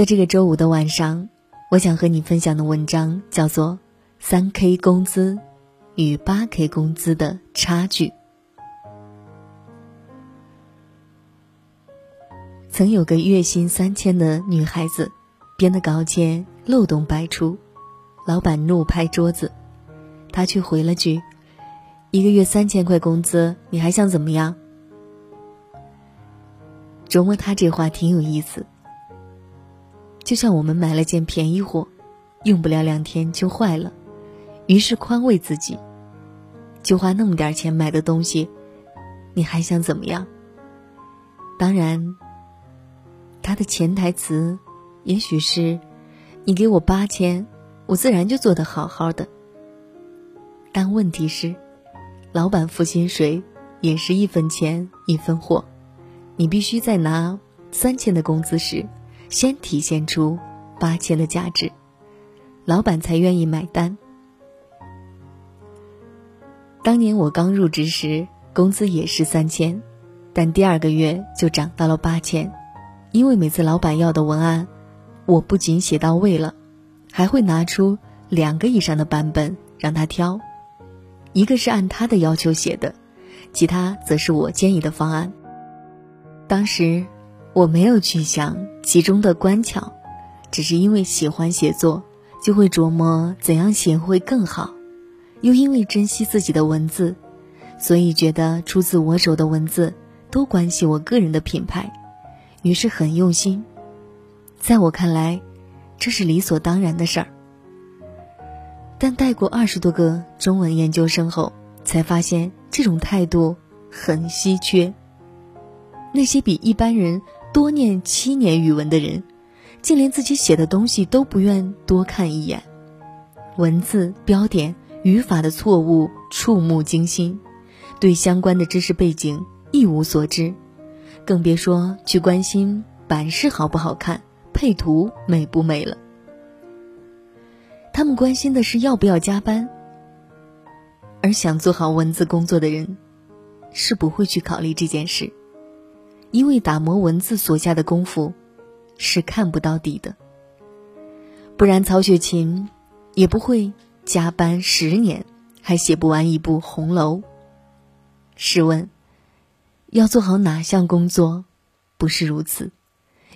在这个周五的晚上，我想和你分享的文章叫做《三 K 工资与八 K 工资的差距》。曾有个月薪三千的女孩子，编的稿件漏洞百出，老板怒拍桌子，她却回了句：“一个月三千块工资，你还想怎么样？”琢磨他这话挺有意思。就像我们买了件便宜货，用不了两天就坏了，于是宽慰自己，就花那么点钱买的东西，你还想怎么样？当然，他的潜台词也许是，你给我八千，我自然就做得好好的。但问题是，老板付薪水也是一分钱一分货，你必须在拿三千的工资时。先体现出八千的价值，老板才愿意买单。当年我刚入职时，工资也是三千，但第二个月就涨到了八千，因为每次老板要的文案，我不仅写到位了，还会拿出两个以上的版本让他挑，一个是按他的要求写的，其他则是我建议的方案。当时。我没有去想其中的关巧，只是因为喜欢写作，就会琢磨怎样写会更好，又因为珍惜自己的文字，所以觉得出自我手的文字都关系我个人的品牌，于是很用心。在我看来，这是理所当然的事儿。但带过二十多个中文研究生后，才发现这种态度很稀缺。那些比一般人多念七年语文的人，竟连自己写的东西都不愿多看一眼，文字、标点、语法的错误触目惊心，对相关的知识背景一无所知，更别说去关心版式好不好看、配图美不美了。他们关心的是要不要加班，而想做好文字工作的人，是不会去考虑这件事。因为打磨文字所下的功夫，是看不到底的。不然曹雪芹也不会加班十年还写不完一部《红楼》。试问，要做好哪项工作，不是如此？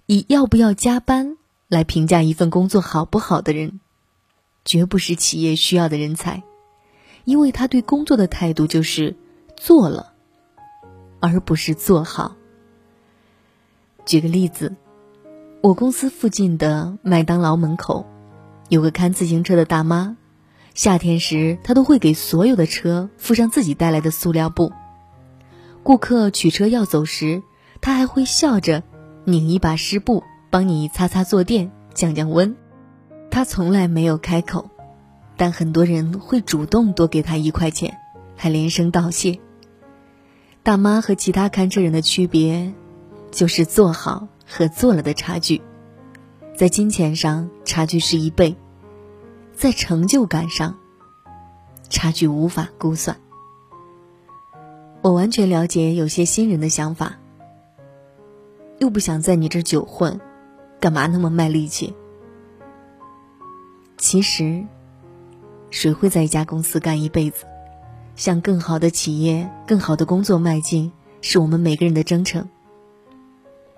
以要不要加班来评价一份工作好不好的人，绝不是企业需要的人才，因为他对工作的态度就是做了，而不是做好。举个例子，我公司附近的麦当劳门口，有个看自行车的大妈。夏天时，她都会给所有的车附上自己带来的塑料布。顾客取车要走时，她还会笑着拧一把湿布，帮你擦擦坐垫，降降温。她从来没有开口，但很多人会主动多给她一块钱，还连声道谢。大妈和其他看车人的区别。就是做好和做了的差距，在金钱上差距是一倍，在成就感上差距无法估算。我完全了解有些新人的想法，又不想在你这久混，干嘛那么卖力气？其实，谁会在一家公司干一辈子？向更好的企业、更好的工作迈进，是我们每个人的征程。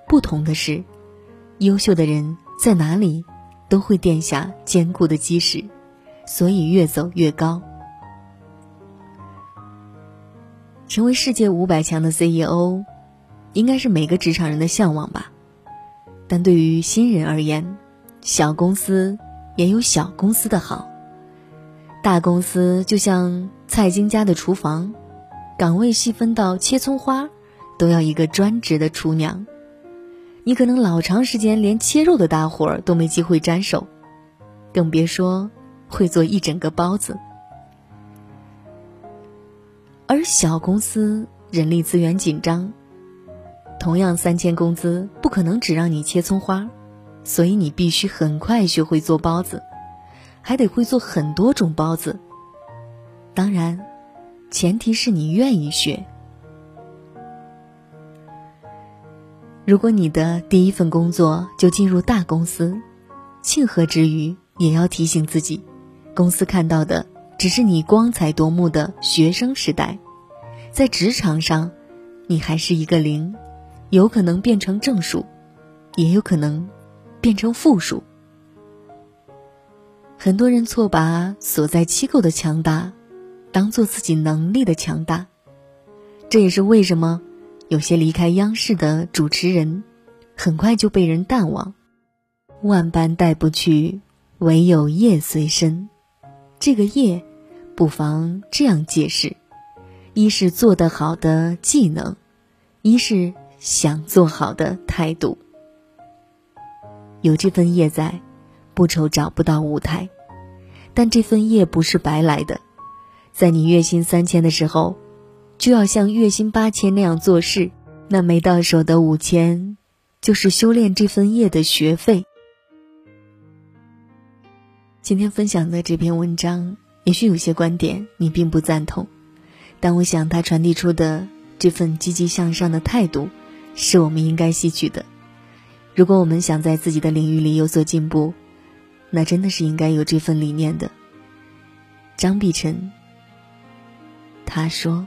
不同的是，优秀的人在哪里都会垫下坚固的基石，所以越走越高。成为世界五百强的 CEO，应该是每个职场人的向往吧。但对于新人而言，小公司也有小公司的好。大公司就像蔡京家的厨房，岗位细分到切葱花，都要一个专职的厨娘。你可能老长时间连切肉的大活都没机会沾手，更别说会做一整个包子。而小公司人力资源紧张，同样三千工资不可能只让你切葱花，所以你必须很快学会做包子，还得会做很多种包子。当然，前提是你愿意学。如果你的第一份工作就进入大公司，庆贺之余也要提醒自己，公司看到的只是你光彩夺目的学生时代，在职场上，你还是一个零，有可能变成正数，也有可能变成负数。很多人错把所在机构的强大，当做自己能力的强大，这也是为什么有些离开央视的主持人，很快就被人淡忘。万般带不去，唯有业随身。这个业，不妨这样解释：一是做得好的技能，一是想做好的态度。有这份业在。不愁找不到舞台，但这份业不是白来的。在你月薪三千的时候，就要像月薪八千那样做事。那没到手的五千，就是修炼这份业的学费。今天分享的这篇文章，也许有些观点你并不赞同，但我想它传递出的这份积极向上的态度，是我们应该吸取的。如果我们想在自己的领域里有所进步，那真的是应该有这份理念的。张碧晨，他说：“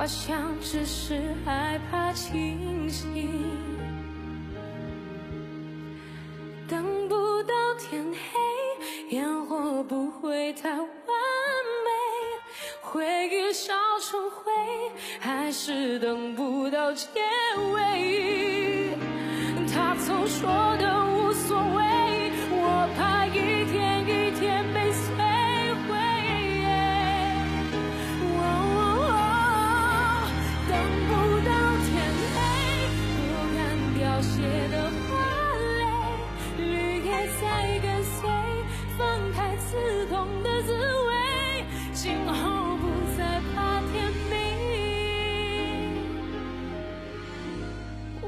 我想只是害怕清醒，等不到天黑，烟火不会太完美，回忆烧成灰，还是等不到结尾。